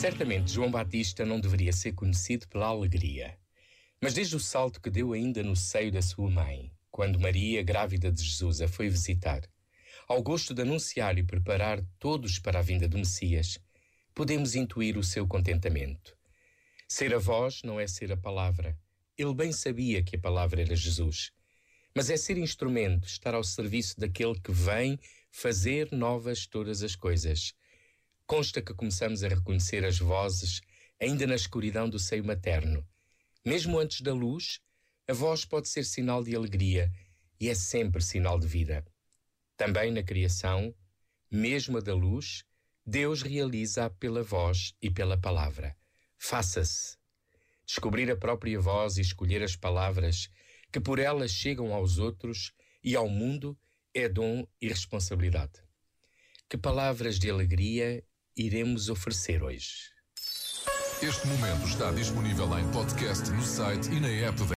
Certamente João Batista não deveria ser conhecido pela alegria. Mas desde o salto que deu ainda no seio da sua mãe, quando Maria, grávida de Jesus, a foi visitar, ao gosto de anunciar e preparar todos para a vinda do Messias, podemos intuir o seu contentamento. Ser a voz não é ser a palavra. Ele bem sabia que a palavra era Jesus. Mas é ser instrumento, estar ao serviço daquele que vem fazer novas todas as coisas. Consta que começamos a reconhecer as vozes ainda na escuridão do seio materno. Mesmo antes da luz, a voz pode ser sinal de alegria e é sempre sinal de vida. Também na criação, mesmo a da luz, Deus realiza pela voz e pela palavra. Faça-se. Descobrir a própria voz e escolher as palavras que por elas chegam aos outros e ao mundo é dom e responsabilidade. Que palavras de alegria iremos oferecer hoje? Este momento está disponível em podcast no site e na app da